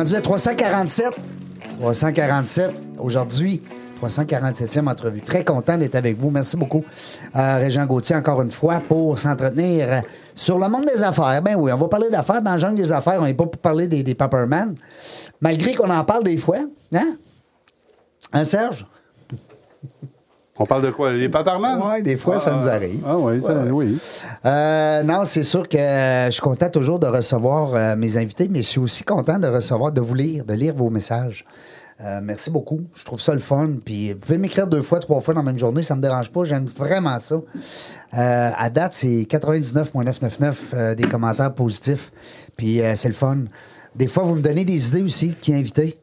Rendu à 347. 347 aujourd'hui. 347e entrevue. Très content d'être avec vous. Merci beaucoup, euh, Régent Gauthier, encore une fois, pour s'entretenir sur le monde des affaires. Ben oui, on va parler d'affaires dans le jungle des affaires. On n'est pas pour parler des, des Pepperman. Malgré qu'on en parle des fois. Hein? Hein, Serge? On parle de quoi? Les paparmans? Oui, des fois, ça nous arrive. Ah oui, ça, oui. Euh, non, c'est sûr que euh, je suis content toujours de recevoir euh, mes invités, mais je suis aussi content de recevoir, de vous lire, de lire vos messages. Euh, merci beaucoup. Je trouve ça le fun. Puis vous pouvez m'écrire deux fois, trois fois dans la même journée, ça me dérange pas. J'aime vraiment ça. Euh, à date, c'est 99,999 euh, des commentaires positifs. Puis euh, c'est le fun. Des fois, vous me donnez des idées aussi, qui invitez.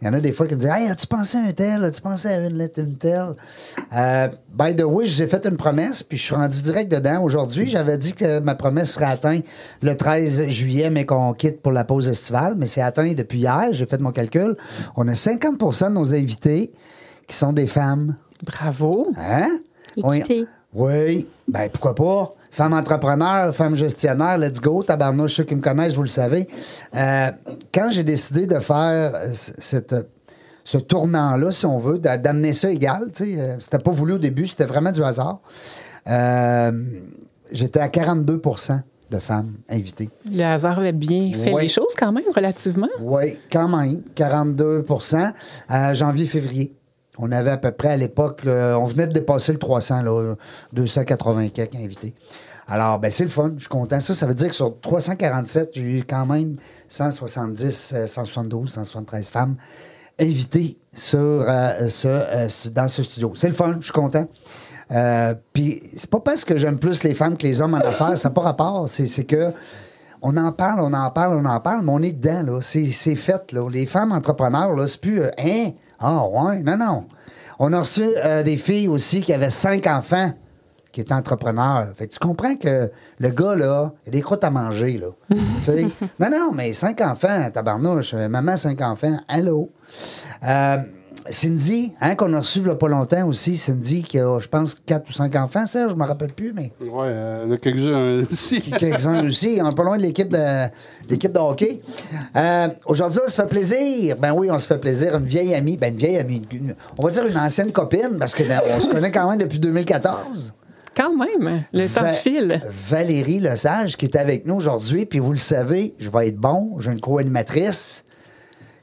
Il y en a des fois qui me disent Hey, as-tu pensé à un tel? As-tu pensé à une lettre, une telle? Euh, By the way, j'ai fait une promesse, puis je suis rendu direct dedans. Aujourd'hui, j'avais dit que ma promesse serait atteinte le 13 juillet, mais qu'on quitte pour la pause estivale. Mais c'est atteint depuis hier. J'ai fait mon calcul. On a 50% de nos invités qui sont des femmes. Bravo. Hein? Équité. Oui. Ben, pourquoi pas? Femme entrepreneur, femme gestionnaire, let's go. Tabarnouche, ceux qui me connaissent, vous le savez. Euh, quand j'ai décidé de faire euh, cette, ce tournant-là, si on veut, d'a- d'amener ça égal, tu sais, euh, c'était pas voulu au début, c'était vraiment du hasard. Euh, J'étais à 42% de femmes invitées. Le hasard avait bien fait Ouais. les choses quand même, relativement. Oui, quand même, 42 à janvier-février. On avait à peu près à l'époque, on venait de dépasser le 300, là, 280 quelques invités. Alors, ben c'est le fun, je suis content. Ça, ça veut dire que sur 347, j'ai eu quand même 170, euh, 172, 173 femmes invitées sur, euh, euh, dans ce studio. C'est le fun, je suis content. Euh, Puis, c'est pas parce que j'aime plus les femmes que les hommes en affaires, ça n'a pas rapport. C'est que on en parle, on en parle, on en parle, mais on est dedans, là. C'est fait, là. Les femmes entrepreneurs, là, c'est plus, hein? Ah, ouais, non, non. On a reçu euh, des filles aussi qui avaient cinq enfants qui étaient entrepreneurs. Fait que tu comprends que le gars, là, il a des croûtes à manger, là. Non, non, mais cinq enfants, tabarnouche. euh, Maman, cinq enfants, allô? Euh, Cindy, hein, qu'on a reçu il y a pas longtemps aussi, Cindy, qui a, je pense, quatre ou cinq enfants, ça, je me rappelle plus, mais Oui, euh, il y en a quelques-uns aussi. quelques-uns aussi. On est pas loin de l'équipe de, l'équipe de hockey. Euh, Aujourd'hui, on se fait plaisir. Ben oui, on se fait plaisir. Une vieille amie, ben une vieille amie, une- une- on va dire une ancienne copine, parce que ben, on se connaît quand même depuis 2014. Quand même, le temps Va- file. Valérie Lesage, qui est avec nous aujourd'hui. Puis vous le savez, je vais être bon. J'ai une co-animatrice.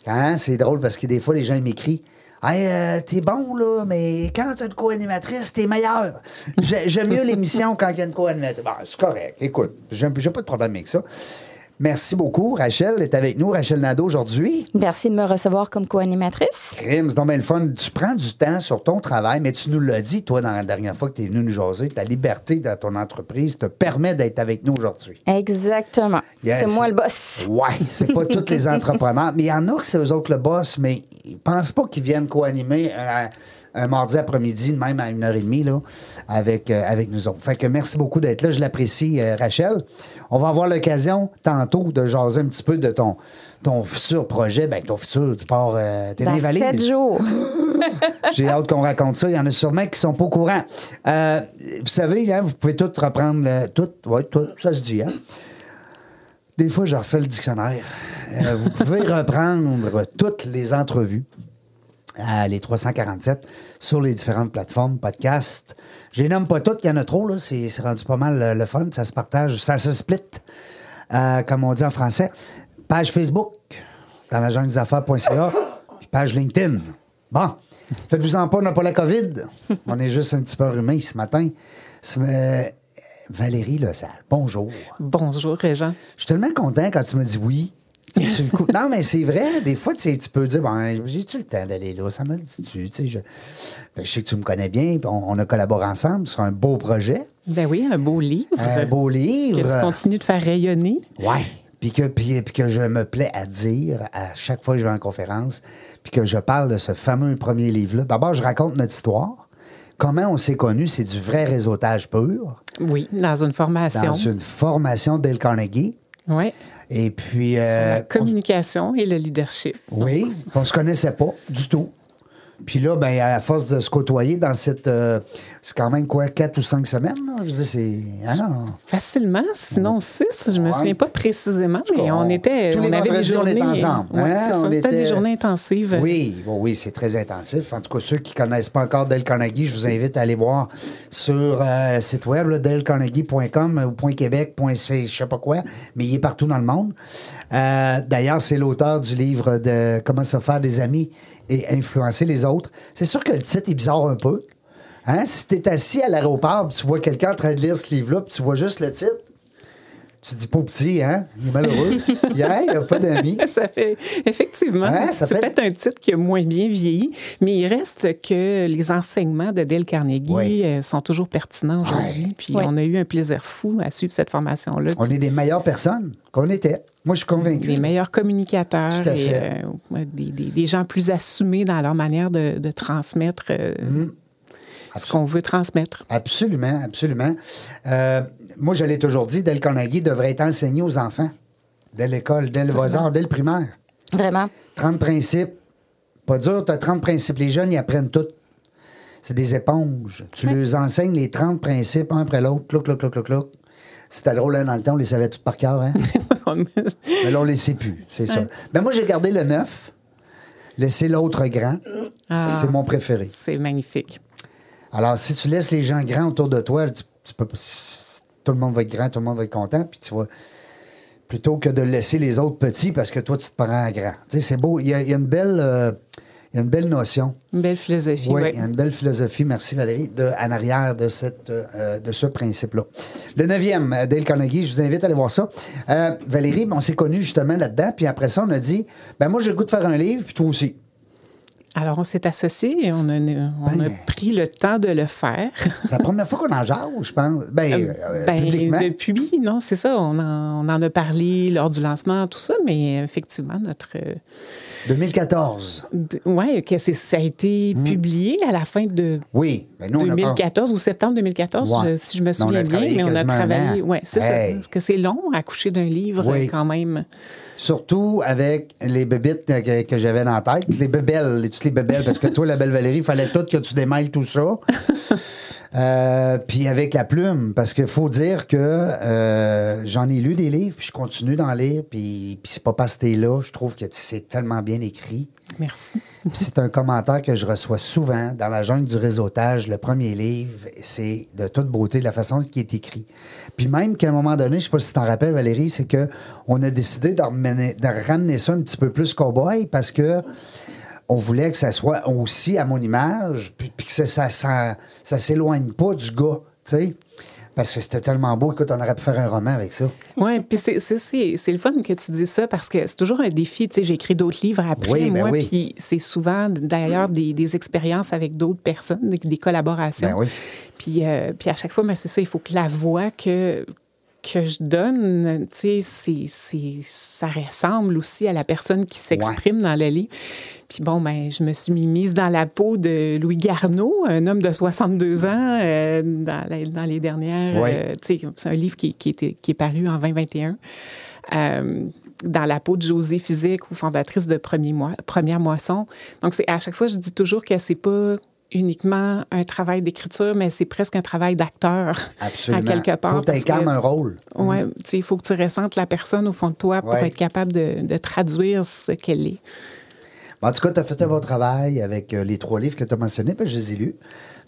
Hein, c'est drôle parce que des fois, les gens ils m'écrient. Hey, euh, t'es bon, là, mais quand t'as une co-animatrice, t'es meilleur. J'ai- J'aime mieux l'émission quand il y a une co-animatrice. Bon, c'est correct. Écoute, j'ai pas de problème avec ça. Merci beaucoup. Rachel est avec nous, Rachel Nadeau, aujourd'hui. Merci de me recevoir comme co-animatrice. Crime, c'est donc bien le fun. Tu prends du temps sur ton travail, mais tu nous l'as dit, toi, dans la dernière fois que tu es venu nous jaser, ta liberté dans ton entreprise te permet d'être avec nous aujourd'hui. Exactement. Yes. C'est moi le boss. Ouais, c'est pas tous les entrepreneurs, mais il y en a que c'est eux autres le boss, mais ils pensent pas qu'ils viennent co-animer un, un mardi après-midi, même à une heure et demie, là, avec, euh, avec nous autres. Fait que merci beaucoup d'être là, je l'apprécie, euh, Rachel. On va avoir l'occasion tantôt de jaser un petit peu de ton, ton futur projet. Ben, ton futur, tu pars, euh, t'es dans les sept jours. J'ai hâte qu'on raconte ça. Il y en a sûrement qui sont pas au courant. Euh, vous savez, hein, vous pouvez tout reprendre. le- tout, ouais, tout, ça se dit. Hein? Des fois, je refais le dictionnaire. Euh, vous pouvez reprendre toutes les entrevues, les 347, sur les différentes plateformes, podcasts. Je les nomme pas toutes, il y en a trop, là. C'est rendu pas mal euh, le fun. Ça se partage, ça se split, euh, comme on dit en français. Page Facebook, dans la des affaires.ca, puis page LinkedIn. Bon, faites-vous-en pas, on n'a pas la COVID. On est juste un petit peu rhumé ce matin. Euh, Valérie Lesage, bonjour. Bonjour, Régent. Je suis tellement content quand tu me dis oui. Non, mais c'est vrai, des fois, tu peux dire, ben, j'ai-tu le temps d'aller là? Ça me le dit-tu? Tu sais, je... ben, je sais que tu me connais bien, puis on, on a collaboré ensemble sur un beau projet, Ben oui, un beau livre. un beau livre. Que tu continues de faire rayonner. Ouais. Puis que, puis, puis que je me plais à dire à chaque fois que je vais en conférence, puis que je parle de ce fameux premier livre-là. D'abord, je raconte notre histoire. Comment on s'est connus, c'est du vrai réseautage pur, Oui, dans une formation. dans une formation Dale Carnegie. Oui. Et puis. Sur euh, la communication et le leadership. Oui, on se connaissait pas du tout. Puis là, ben, à force de se côtoyer dans cette. euh, c'est quand même quoi, quatre ou cinq semaines, là? Je veux dire, c'est. ah non. Facilement, sinon six, je me Ouais. souviens pas précisément, mais On- on était, tous les on avait des on journées. était ensemble, Ouais, hein? On C'était était- des journées intensives. Oui, bon, oui, c'est très intensif. En tout cas, ceux qui ne connaissent pas encore Dale Carnegie, je vous invite à aller voir sur euh, le site web, là, dalecarnegie.com ou point .québec, C, je sais pas quoi, mais il est partout dans le monde. Euh, D'ailleurs, c'est l'auteur du livre de Comment se faire des amis et influencer les autres. C'est sûr que le titre est bizarre un peu. Hein? Si tu es assis à l'aéroport, tu vois quelqu'un en train de lire ce livre-là, puis tu vois juste le titre, tu te dis pas petit, hein? Il est malheureux. il n'a pas d'amis. Ça fait effectivement, Ouais, ça c'est fait- peut-être un titre qui a moins bien vieilli, mais il reste que les enseignements de Dale Carnegie Oui. euh, sont toujours pertinents aujourd'hui. Ouais. Puis on a eu un plaisir fou à suivre cette formation-là. On est des meilleures personnes qu'on était. Moi, je suis convaincu. Des meilleurs communicateurs Tout à et fait. euh, ouais, des, des- des gens plus assumés dans leur manière de, de transmettre euh, Mm. Ce qu'on veut transmettre. Absolument, absolument. Euh, moi, je l'ai toujours dit, Dale Carnegie devrait être enseigné aux enfants, dès l'école, dès le bas dès le primaire. Vraiment. 30 principes. Pas dur, tu as 30 principes. Les jeunes, ils apprennent tout. C'est des éponges. Tu leur enseignes les 30 principes, un après l'autre, clouc, clouc, clouc, clouc, clouc. C'était drôle, hein, dans le temps, on les savait tous par cœur, hein? Mais là, on les sait plus, c'est ça. Mais moi, j'ai gardé le 9, laissé l'autre grand. Ah. C'est mon préféré. C'est magnifique. Alors, si tu laisses les gens grands autour de toi, tu, tu peux, tout le monde va être grand, tout le monde va être content, puis tu vas. Plutôt que de laisser les autres petits parce que toi, tu te prends à grand. Tu sais, c'est beau. Il y, a, il y a une belle. euh, il y a une belle notion. Une belle philosophie. Oui, ouais. il y a une belle philosophie, merci Valérie, de, en arrière de, cette, euh, de ce principe-là. Le neuvième, euh, Dale Carnegie, je vous invite à aller voir ça. Euh, Valérie, on s'est connus justement là-dedans, puis après ça, on a dit ben moi, j'ai le goût de faire un livre, puis toi aussi. Alors, on s'est associés et on a, on a Ben. pris le temps de le faire. C'est la première fois qu'on en jase, je pense. Ben, euh, Ben, publiquement. depuis, non, c'est ça. On en, on en a parlé lors du lancement, tout ça, mais effectivement, notre. Euh, 2014. de- ouais, que c'est- ça a été Hmm. publié à la fin de Oui. Nous, on a pas- 2014 ou septembre 2014, Ouais. je- si je me souviens bien, mais on a travaillé. Oui, c'est Hey. ça. Parce que c'est long à coucher d'un livre, Oui. quand même. Surtout avec les bébites que, que j'avais dans la tête. Les bébelles, les- toutes les bébelles. Parce que toi, la belle Valérie, il fallait tout que tu démêles tout ça. Euh, puis avec la plume, parce qu'il faut dire que euh, j'en ai lu des livres, puis je continue d'en lire, puis, puis c'est pas parce que t'es là, je trouve que c'est tellement bien écrit. Merci. C'est un commentaire que je reçois souvent dans la jungle du réseautage. Le premier livre, c'est de toute beauté, de la façon qui est écrit. Puis même qu'à un moment donné, je sais pas si tu t'en rappelles, Valérie, c'est que on a décidé de, ramener- de ramener ça un petit peu plus cowboy parce que on voulait que ça soit aussi à mon image, puis, puis que ça, ça, ça, ça s'éloigne pas du gars, tu sais. Parce que c'était tellement beau. Écoute, on aurait pu faire un roman avec ça. Oui, puis c'est- c'est c'est- c'est le fun que tu dis ça parce que c'est toujours un défi. Tu sais, j'ai écrit d'autres livres après, Oui, ben moi, oui. puis c'est souvent d'ailleurs des, des expériences avec d'autres personnes, des, des collaborations. Ben oui. Puis, euh, puis à chaque fois, ben, c'est ça, il faut que la voix que, que je donne, tu sais, ça ressemble aussi à la personne qui s'exprime dans le livre. Puis bon, ben, je me suis mis mise dans la peau de Louis Garneau, un homme de 62 ans, euh, dans, la- dans les dernières. Ouais. euh, tu sais, c'est un livre qui, qui, était- qui est paru en 2021. Euh, dans la peau de José Physique, ou fondatrice de Premier Mois, Première Moisson. Donc, c'est à chaque fois, je dis toujours que c'est pas uniquement un travail d'écriture, mais c'est presque un travail d'acteur. Absolument. À quelque part. Faut t'incarnes que- un rôle. Tu sais, il faut que tu ressentes la personne au fond de toi pour Ouais. être capable de, de traduire ce qu'elle est. En tout cas, tu as fait un bon travail avec euh, les trois livres que tu as mentionnés, puis je les ai lus.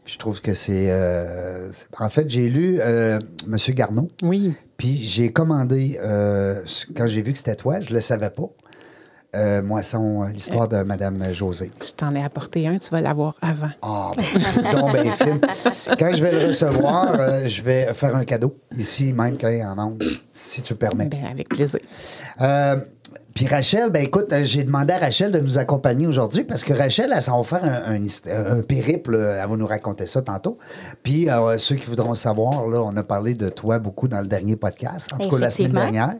Puis je trouve que c'est. euh, c'est- en fait, j'ai lu euh, Monsieur Garneau, Oui. puis j'ai commandé, euh, quand j'ai vu que c'était toi, je le savais pas. Euh, Moisson, euh, l'histoire de Madame José. Je t'en ai apporté un, tu vas l'avoir avant. Ah, ben, donc ben film. Quand je vais le recevoir, euh, je vais faire un cadeau, ici même quand il est en ondes, si tu permets. Ben, avec plaisir. Euh, Puis Rachel, ben écoute, j'ai demandé à Rachel de nous accompagner aujourd'hui parce que Rachel, elle s'en va faire un, un hist- un périple. Elle va nous raconter ça tantôt. Puis euh, ceux qui voudront savoir, là, on a parlé de toi beaucoup dans le dernier podcast, en tout cas la semaine dernière.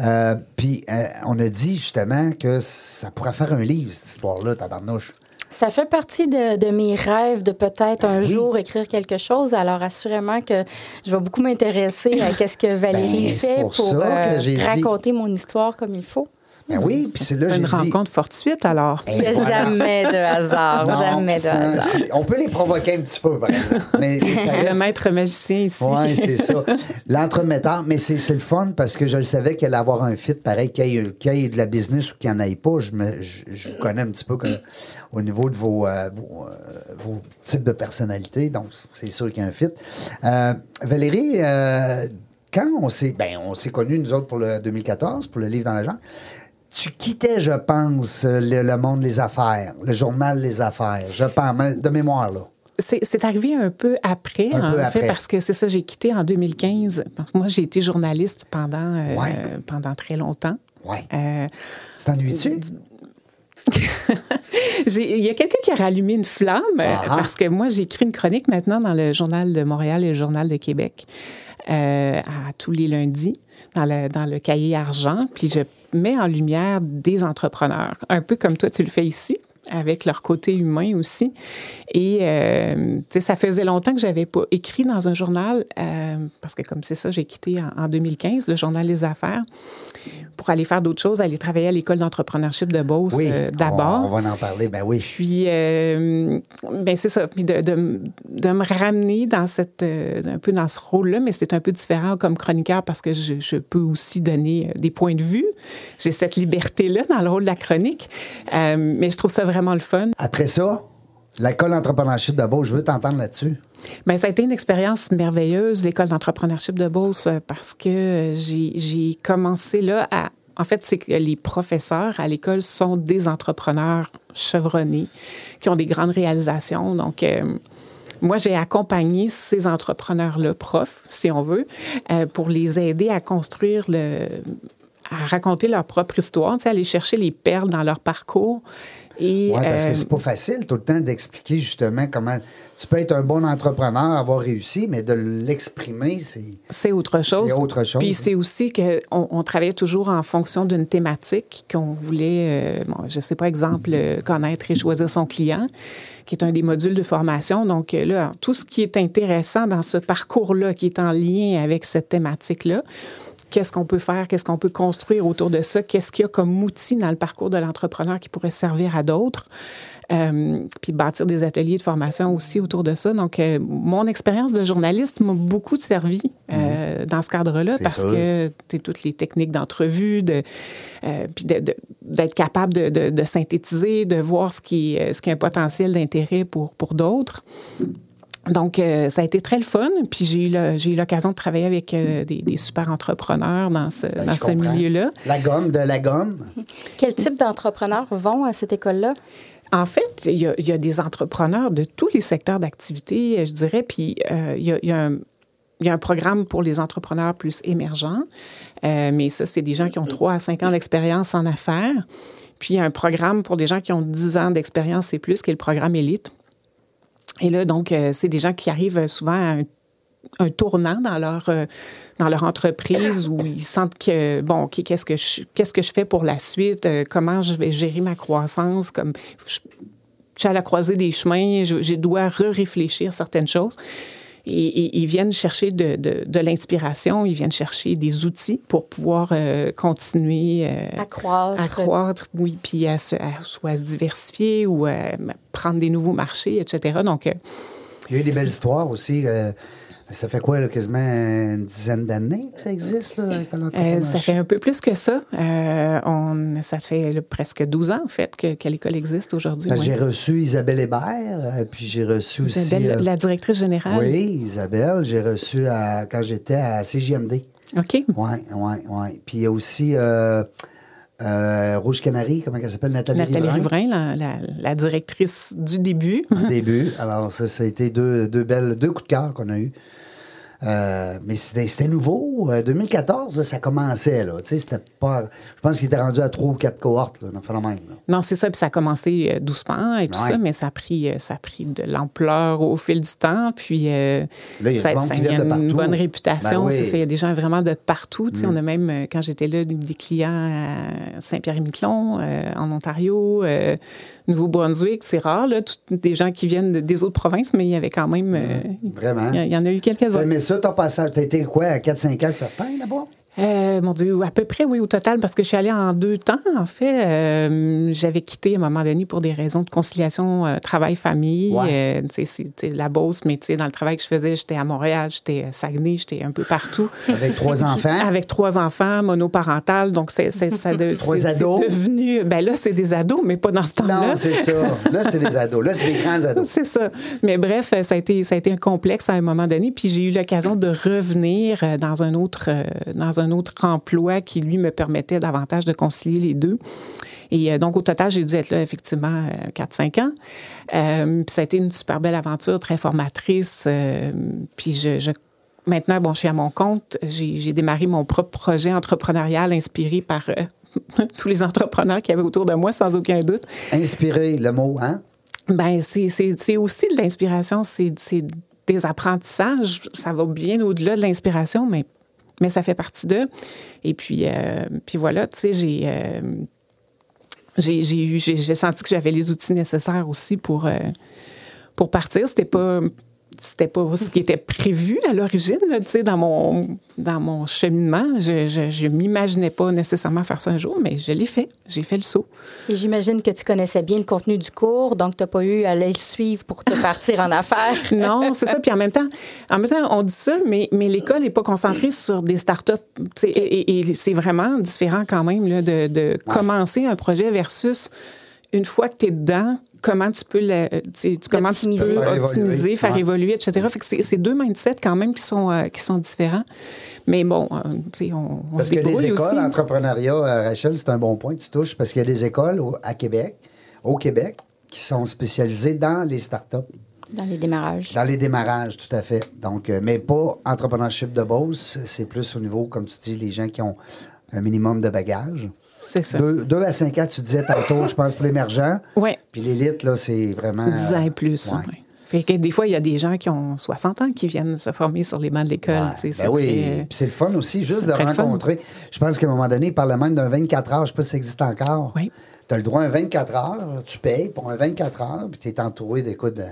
Euh, puis euh, on a dit justement que ça pourrait faire un livre, cette histoire-là, tabarnouche. Ça fait partie de, de mes rêves de peut-être un Oui. jour écrire quelque chose. Alors, assurément que je vais beaucoup m'intéresser à ce que Valérie Ben, c'est fait pour pour, euh, dit- raconter mon histoire comme il faut. Ben oui, puis c'est là Une dit... rencontre fortuite, alors. Il y a jamais de hasard, Non, jamais de hasard. On peut les provoquer un petit peu, par exemple. Mais ça C'est reste le maître magicien ici. Oui, c'est ça. L'entremetteur, mais c'est c'est le fun parce que je le savais qu'elle allait avoir un fit pareil, qu'il y, ait- qu'il y ait de la business ou qu'il n'y en ait pas. Je, me, je, je vous connais un petit peu au niveau de vos, euh, vos, euh, vos types de personnalité, donc c'est sûr qu'il y a un fit. Euh, Valérie, euh, quand on s'est ben, on s'est connus, nous autres, pour le 2014, pour le livre dans la jungle, tu quittais, je pense, le, le monde des affaires, le journal Les Affaires, je pense, de mémoire, là. C'est arrivé un peu après, Un en peu fait, après. parce que c'est ça, j'ai quitté en 2015. Parce que Moi, j'ai été journaliste pendant, euh, Ouais. pendant très longtemps. Ouais. Euh, Tu t'ennuies-tu? Il y a quelqu'un qui a rallumé une flamme Ah ah. parce que moi, j'écris une chronique maintenant dans le Journal de Montréal et le Journal de Québec euh, à tous les lundis dans le, dans le cahier argent. Puis je mets en lumière des entrepreneurs, un peu comme toi, tu le fais ici avec leur côté humain aussi. Et euh, ça faisait longtemps que j'avais pas écrit dans un journal, euh, parce que comme c'est ça, j'ai quitté en, en 2015 le journal Les Affaires pour aller faire d'autres choses, aller travailler à l'école d'entrepreneurship de Beauce Oui, euh, d'abord. On, on va en parler, ben oui. Puis, euh, ben c'est ça. Puis de, de, de me ramener dans cette, un peu dans ce rôle-là, mais c'est un peu différent comme chroniqueur parce que je, je peux aussi donner des points de vue. J'ai cette liberté-là dans le rôle de la chronique. Mais je trouve ça vraiment le fun. Après ça, l'école d'entrepreneurship de Beau, je veux t'entendre là-dessus. Ben, ça a été une expérience merveilleuse, l'école d'entrepreneurship de Beauce, euh, parce que j'ai commencé là à. En fait, c'est que les professeurs à l'école sont des entrepreneurs chevronnés qui ont des grandes réalisations. Donc, euh, moi, j'ai accompagné ces entrepreneurs-là, profs, si on veut, euh, pour les aider à construire à raconter leur propre histoire, aller chercher les perles dans leur parcours. Et, Oui, parce euh, que c'est pas facile tout le temps d'expliquer justement comment tu peux être un bon entrepreneur, avoir réussi, mais de l'exprimer, c'est. C'est autre chose. C'est autre chose. Puis c'est aussi qu'on on travaillait toujours en fonction d'une thématique qu'on voulait, euh, bon, je sais pas, exemple, euh, connaître et choisir son client, qui est un des modules de formation. Donc euh, là, tout ce qui est intéressant dans ce parcours-là, qui est en lien avec cette thématique-là, qu'est-ce qu'on peut faire, qu'est-ce qu'on peut construire autour de ça, qu'est-ce qu'il y a comme outil dans le parcours de l'entrepreneur qui pourrait servir à d'autres. Euh, puis bâtir des ateliers de formation aussi autour de ça. Donc, euh, mon expérience de journaliste m'a beaucoup servi euh, dans ce cadre-là Mhm. Parce sûr. que tu toutes les techniques d'entrevue, de, puis de- de- d'être capable de, synthétiser, de voir ce qui, ce qui a un potentiel d'intérêt pour, pour d'autres. Donc, euh, ça a été très le fun. Puis j'ai eu le- j'ai eu l'occasion de travailler avec euh, des, des super entrepreneurs dans ce, Ben, dans ce milieu-là. La gomme de la gomme. Quel type d'entrepreneurs vont à cette école-là? En fait, il y, a, il y a des entrepreneurs de tous les secteurs d'activité, euh, je dirais, puis euh, il, y a, il y a un, il y a un programme pour les entrepreneurs plus émergents, euh, mais ça, c'est des gens qui ont 3 à 5 ans d'expérience en affaires. Puis il y a un programme pour des gens qui ont 10 ans d'expérience et plus, qui est le programme Élite. Et là, donc, euh, c'est des gens qui arrivent souvent à un, tournant dans leur, euh, dans leur entreprise où ils sentent que, bon, OK, qu'est-ce que je, que je fais pour la suite? Euh, comment je vais gérer ma croissance? Comme, je, je suis à la croisée des chemins, je, je dois re-réfléchir certaines choses. Et, et- ils viennent chercher de, de- de l'inspiration, ils viennent chercher des outils pour pouvoir euh, continuer euh, À croître. à croître, oui, puis à se, à soit à se diversifier ou à prendre des nouveaux marchés, etc. Donc, euh, Il y a eu des belles histoires aussi. Euh, ça fait quoi, là, quasiment une dizaine d'années que ça existe, là, l'école euh, ça fait un peu plus que ça. Euh, on, ça fait là, presque 12 ans, en fait, que, que l'école existe aujourd'hui. J'ai reçu Isabelle Hébert, euh, puis j'ai reçu aussi. Isabelle, euh, la directrice générale. oui, Isabelle, j'ai reçu à- quand j'étais à CJMD. OK. Oui, oui, oui. Puis il y a aussi euh, Rouge Canary, comment elle s'appelle? Nathalie, Nathalie la, la- la directrice du début. du début. Alors, ça, ça a été deux, deux belles, deux coups de cœur qu'on a eus. Euh, mais c'était nouveau. Euh, 2014, là, ça commençait. Là. Tu sais, c'était pas, je pense qu'il était rendu à trois ou quatre cohortes, là, dans le phénomène. là. Non, c'est ça. Puis ça a commencé euh, doucement et tout Ouais. ça, mais ça a pris, euh, ça a pris de l'ampleur au fil du temps. Puis euh, Là, il y a ça, ça y a une bonne réputation. Ben oui. Mm. C'est ça. Il y a des gens vraiment de partout. Tu sais, On a même, euh, quand j'étais là, des- clients à Saint-Pierre-et-Miquelon, euh, en Ontario, euh, Nouveau-Brunswick. C'est rare, là, tout- des gens qui viennent de- des autres provinces, mais il y avait quand même. euh, Vraiment. Il y, y en a eu quelques-uns. Ça, ton passage, t'as été quoi, à 4-5 ans certain là-bas? Euh, mon Dieu, à peu près, oui, au total, parce que je suis allée en deux temps, en fait. Euh, J'avais quitté à un moment donné pour des raisons de conciliation euh, travail-famille. Ouais. C'est la Beauce, mais tu sais, dans le travail que je faisais, j'étais à Montréal, j'étais à Saguenay, j'étais un peu partout. Avec trois enfants? Avec trois enfants, monoparental, donc c'est de- Trois ados? devenu... Ben là, c'est des ados, mais pas dans ce temps-là. Non, c'est ça. Là, c'est des ados. Là, c'est des grands ados. C'est ça. Mais bref, ça a été, ça a été un complexe à un moment donné. Puis j'ai eu l'occasion de revenir dans un autre, dans un autre emploi qui, lui, me permettait davantage de concilier les deux. Et euh, donc, au total, j'ai dû être là, effectivement, euh, 4-5 ans. Euh, puis ça a été une super belle aventure, très formatrice. euh, puis je, je- Maintenant, bon, je suis à mon compte. J'ai démarré mon propre projet entrepreneurial inspiré par euh, tous les entrepreneurs qu'il y avait autour de moi, sans aucun doute. Inspiré, le mot, hein? Ben, c'est- aussi de l'inspiration, c'est c'est des apprentissages. Ça va bien au-delà de l'inspiration, mais, mais ça fait partie d'eux. Et puis, euh, puis voilà, tu sais, j'ai. euh, j'ai eu j'ai j'ai senti que j'avais les outils nécessaires aussi pour euh, pour partir c'était pas c'était pas ce qui était prévu à l'origine tu sais dans mon dans mon cheminement je je, je m'imaginais pas nécessairement faire ça un jour mais je l'ai fait j'ai fait le saut Et j'imagine que tu connaissais bien le contenu du cours, donc tu n'as pas eu à aller le suivre pour te partir en affaires. Non, c'est ça. Puis en même temps, en même temps, on dit ça, mais, mais l'école n'est pas concentrée sur des startups. Et, et- et c'est vraiment différent quand même là, de, de commencer un projet versus une fois que tu es dedans, comment tu peux le, tu sais, tu- comment tu peux Faire évoluer. optimiser, faire Ouais. évoluer, etc. Fait que c'est deux mindsets quand même qui sont, euh, qui sont différents. Mais bon, euh, tu sais, on, on Parce se que les débrouille écoles, aussi. l'entrepreneuriat, euh, Rachel, c'est un bon point que tu touches, parce qu'il y a des écoles au- à Québec, au Québec, qui sont spécialisées dans les startups, Dans les démarrages. dans les démarrages, tout à fait. Donc, euh, mais pas entrepreneurship de boss, c'est plus au niveau, comme tu dis, les gens qui ont un minimum de bagages. C'est ça. Deux, deux à cinq ans, tu disais tantôt, je pense, pour l'émergent. Ouais. Puis l'élite, là, c'est vraiment... 10 ans et plus. ouais. ouais. Fait que des fois, il y a des gens qui ont 60 ans qui viennent se former sur les bancs de l'école. Ouais. Ben oui, très- puis c'est le fun aussi, juste de rencontrer. Je pense qu'à un moment donné, il parlait même d'un 24 heures, je ne sais pas si ça existe encore. Oui. Tu as le droit à un 24 heures, tu payes pour un 24 heures, puis tu es entouré d'écoute de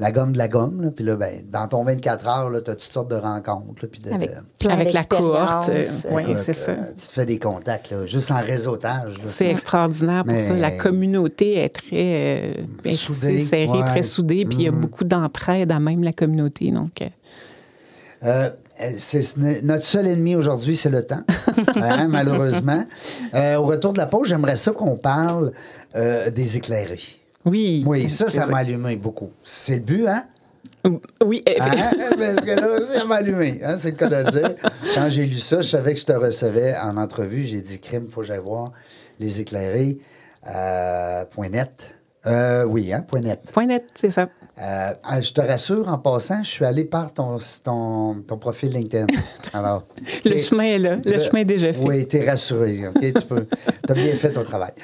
la gomme de la gomme. là. Puis là, ben, dans ton 24 heures, tu as toutes sortes de rencontres. là, puis de, Avec de- plein Avec la cohorte, euh, écoute, c'est ça. euh, tu te fais des contacts, là, juste en réseautage. C'est extraordinaire pour Mais- ça. La communauté est très euh, est Soudée, serrée, ouais. très soudée, puis il y a beaucoup d'entraide à même la communauté. Donc, euh, notre seul ennemi aujourd'hui, c'est le temps, hein, malheureusement. Euh, au retour de la pause, j'aimerais ça qu'on parle euh, des éclairés. Oui. Oui, ça, ça m'a allumé beaucoup. C'est le but, hein? Oui, eff- Hein? Parce que là, ça m'a allumé, hein, c'est le cas de le dire. Quand j'ai lu ça, je savais que je te recevais en entrevue. J'ai dit, crime, il faut que j'aille voir les éclairés. Euh, point net. Euh, oui, hein, point net. Point net, c'est ça. Euh, ah, je te rassure, en passant, je suis allé par ton, ton, ton profil LinkedIn. Alors, Le chemin est là. Le chemin est déjà fait. Oui, t'es rassuré. OK? Tu peux. T'as bien fait ton travail.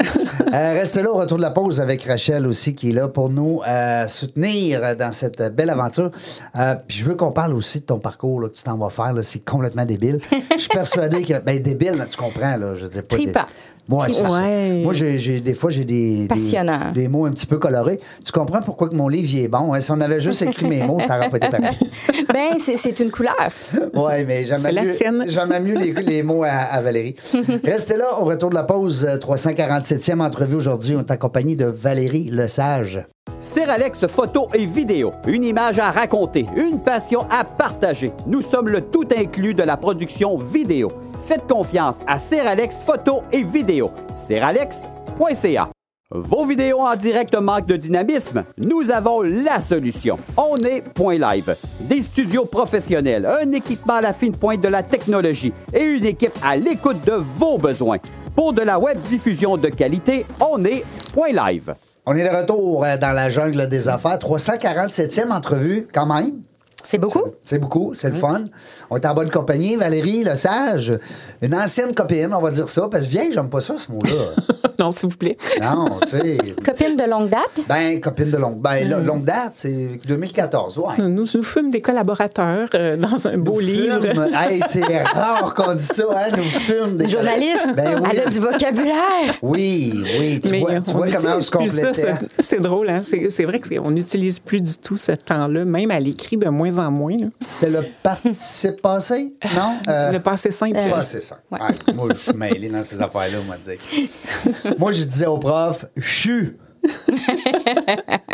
Euh, reste là au retour de la pause avec Rachel aussi, qui est là pour nous euh, soutenir dans cette belle aventure. Euh, Puis je veux qu'on parle aussi de ton parcours là, que tu t'en vas faire. là. C'est complètement débile. Je suis persuadé que. Ben, débile, là, tu comprends, là. Je veux dire, pas. Ça. Ouais. Moi, j'ai, j'ai- des fois, j'ai des, des, Passionnant. des mots un petit peu colorés. Tu comprends pourquoi que mon livre il est bon. hein? Si on avait juste écrit mes mots, ça n'aurait pas été pareil. ben, c'est- c'est une couleur. Oui, mais j'aime C'est la mieux, tienne. j'aime mieux les, les mots à, à Valérie. Restez là, au retour de la pause, euh, 347e entrevue aujourd'hui. On est accompagné de Valérie Lesage. Seralex photo et vidéo, une image à raconter, une passion à partager. Nous sommes le tout inclus de la production vidéo. Faites confiance à Seralex photo et vidéo. Seralex.ca. Vos vidéos en direct manquent de dynamisme? Nous avons la solution. On est Point Live. Des studios professionnels, un équipement à la fine pointe de la technologie et une équipe à l'écoute de vos besoins. Pour de la web diffusion de qualité, on est Point Live. On est de retour euh, dans la jungle des affaires. 347e entrevue, quand même. C'est beaucoup? C'est beaucoup, c'est le fun. On est en bonne compagnie. Valérie Le Sage, une ancienne copine, on va dire ça, parce que vieille, j'aime pas ça, ce mot-là. non, s'il vous plaît. non, tu sais. Copine de longue date? Ben, copine de longue, ben, lo- longue date, c'est 2014, ouais. Nous, nous fûmes des collaborateurs euh, dans un beau livre. Hey, c'est rare qu'on dise ça, hein? Nous fume des Journaliste? Ben oui. Elle a du vocabulaire. Oui, oui, tu Mais vois, tu on vois comment on se plus ça, complétait. C'est drôle, hein? C'est c'est vrai qu'on n'utilise plus du tout ce temps-là, même à l'écrit de moins en moins. là. C'était le participe passé, non? Euh, Le passé simple. C'est ça. Ouais, moi, je suis mêlé dans ces affaires-là, on m'a dit. moi, je disais au prof, je suis.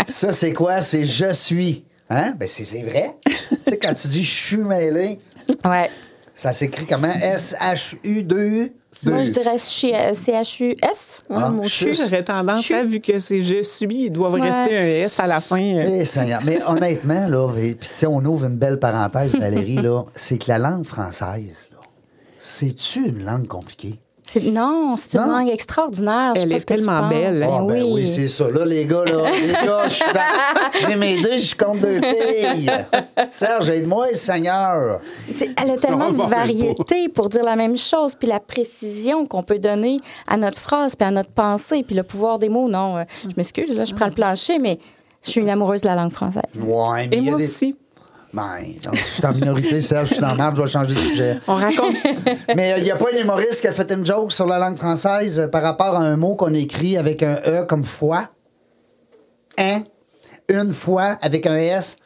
ça, c'est quoi? C'est je suis. Hein? Ben, c'est c'est vrai. tu sais, quand tu dis je suis mêlé, Ouais. ça s'écrit comment? S-H-U-2-U? Moi, je dirais chez euh, C-H-U-S. Ouais, Ah, mon chut, j'aurais tendance, à, vu que c'est je suis, ils doivent Ouais. rester un S à la fin. euh. Eh, Seigneur. Mais honnêtement, là, et puis on ouvre une belle parenthèse, Valérie, là, c'est que la langue française, là, c'est-tu une langue compliquée? C'est- Non, c'est une Non. langue extraordinaire. Elle est tellement belle. Ah, Ben oui, oui. c'est ça. Là, les gars, là, les gars, je suis dans. J'ai mes deux, je compte deux filles. Serge, aide-moi, Seigneur. C'est- Elle a tellement de variété pour dire la même chose, puis la précision qu'on peut donner à notre phrase, puis à notre pensée, puis le pouvoir des mots. Non, euh, je m'excuse, là, je prends le plancher, mais je suis une amoureuse de la langue française. Ouais, mais Et il y a moi des. aussi. Ben, je suis en minorité, Serge, je suis dans merde, je vais changer de sujet. On raconte. Mais il n'y a pas un humoriste qui a fait une joke sur la langue française euh, par rapport à un mot qu'on écrit avec un E comme foi? Hein? Une fois avec un S?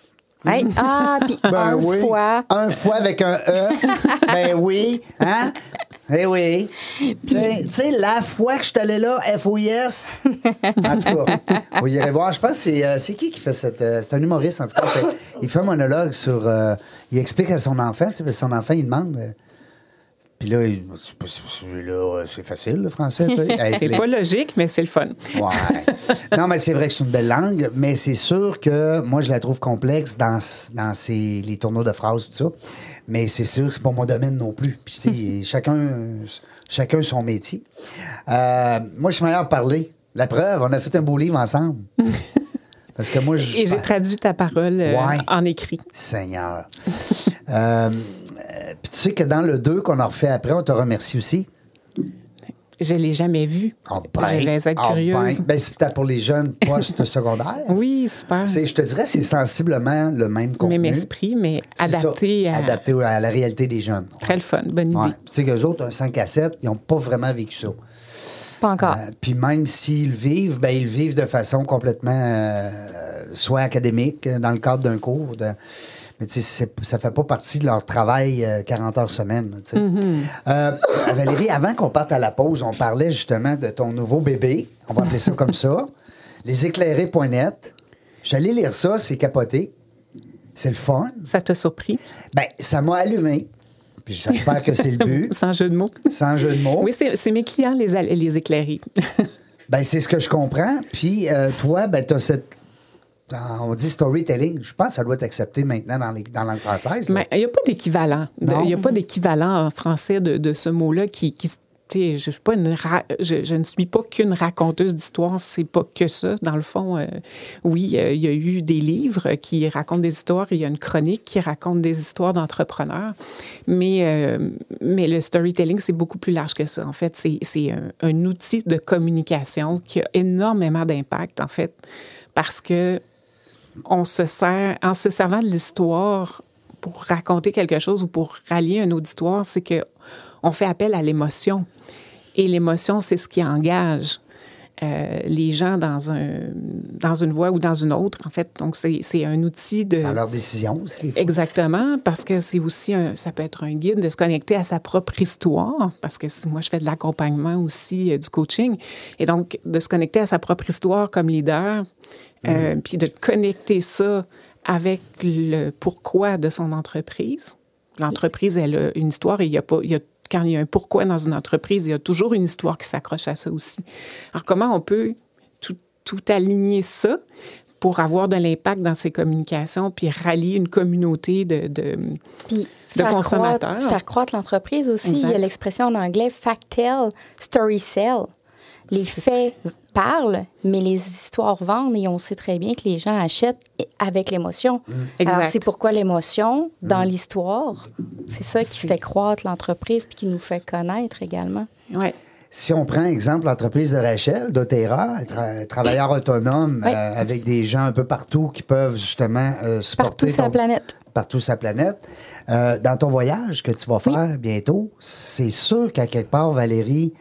Hey, ah, puis Ben un oui. fois. Un fois avec un E. ben oui. Hein? Eh oui. Tu sais- la fois que je suis allé là, F-O-I-S. En tout cas, vous irez voir. Je pense que c'est, euh, c'est qui qui fait cette. euh, c'est un humoriste, en tout cas. Il fait un monologue sur. euh, il explique à son enfant, tu sais, son enfant, il demande. Puis là, c'est pas- euh, c'est facile, le français. C'est les- pas logique, mais c'est le fun. Ouais. non, mais c'est vrai que c'est une belle langue, mais c'est sûr que moi, je la trouve complexe dans, dans ses- les tourneaux de phrases, tout ça. Mais c'est sûr que c'est pas mon domaine non plus. Puis, tu sais, chacun, chacun son métier. Euh, moi, je suis meilleur à parler. La preuve, on a fait un beau livre ensemble. Parce que moi, je. Et j'ai traduit ta parole euh, Ouais. en écrit. Seigneur. Euh, Puis tu sais que dans le 2 qu'on a refait après, on te remercie aussi? Je l'ai jamais vu. Ah, je vais être ah, curieuse. ben. Ben, c'est peut-être pour les jeunes post-secondaires. Oui, super. Je te dirais, c'est sensiblement le même contenu. Même esprit, mais ça, adapté à. adapté à la réalité des jeunes. Très le fun. Bonne idée. Ouais. Tu sais qu'eux autres, un 5 à 7, ils n'ont pas vraiment vécu ça. Pas encore. Euh, Puis même s'ils vivent, ben, ils vivent de façon complètement euh, soit académique, dans le cadre d'un cours. de- mais tu sais, ça fait pas partie de leur travail euh, 40 heures semaine. sais. Euh, Valérie, avant qu'on parte à la pause, on parlait justement de ton nouveau bébé. On va appeler ça comme ça. Leséclairés.net. J'allais lire ça, c'est capoté. C'est le fun. Ça t'a surpris? Ben, ça m'a allumé. Puis j'espère que c'est le but. Sans jeu de mots. Sans jeu de mots. Oui, c'est mes clients, les, les éclairés. Ben, c'est ce que je comprends. Puis, euh, toi, ben, tu as cette. Dans- On dit storytelling. Je pense que ça doit être accepté maintenant dans, les, dans la langue française. là. Mais il n'y a pas d'équivalent. Il n'y a pas d'équivalent en français de, de ce mot-là qui. qui tu sais, je, suis pas une ra- je, je ne suis pas qu'une raconteuse d'histoires, c'est pas que ça. Dans le fond, euh, oui, euh, il y a eu des livres qui racontent des histoires, il y a une chronique qui raconte des histoires d'entrepreneurs, mais, euh, mais le storytelling, c'est beaucoup plus large que ça. En fait, c'est c'est un, un outil de communication qui a énormément d'impact, en fait, parce que on se sert, en se servant de l'histoire pour raconter quelque chose ou pour rallier un auditoire, c'est que on fait appel à l'émotion. Et l'émotion, c'est ce qui engage euh, les gens dans, un, dans une voie ou dans une autre, en fait. Donc, c'est un outil de... Dans leurs décisions aussi. des fois. Exactement, parce que c'est aussi un, ça peut être un guide de se connecter à sa propre histoire, parce que moi je fais de l'accompagnement aussi, euh, du coaching, et donc de se connecter à sa propre histoire comme leader, euh, puis de connecter ça avec le pourquoi de son entreprise. L'entreprise, elle a une histoire et il y a pas, il y a quand il y a un pourquoi dans une entreprise, il y a toujours une histoire qui s'accroche à ça aussi. Alors comment on peut tout, tout aligner ça pour avoir de l'impact dans ses communications, puis rallier une communauté de... de Puis de faire consommateurs? Croître, faire croître l'entreprise aussi. Exact. Il y a l'expression en anglais fact tell, story sell. Les faits parle, mais les histoires vendent et on sait très bien que les gens achètent avec l'émotion. Alors, Exact. c'est pourquoi l'émotion dans l'histoire, c'est ça qui fait croître l'entreprise puis qui nous fait connaître également. Ouais. Si on prend exemple l'entreprise de Rachel, d'Otera, tra- travailleur autonome Oui. euh, avec des gens un peu partout qui peuvent justement euh, supporter Partout sur la ton- planète. partout sur la planète. Euh, dans ton voyage que tu vas faire bientôt, c'est sûr qu'à quelque part, Valérie,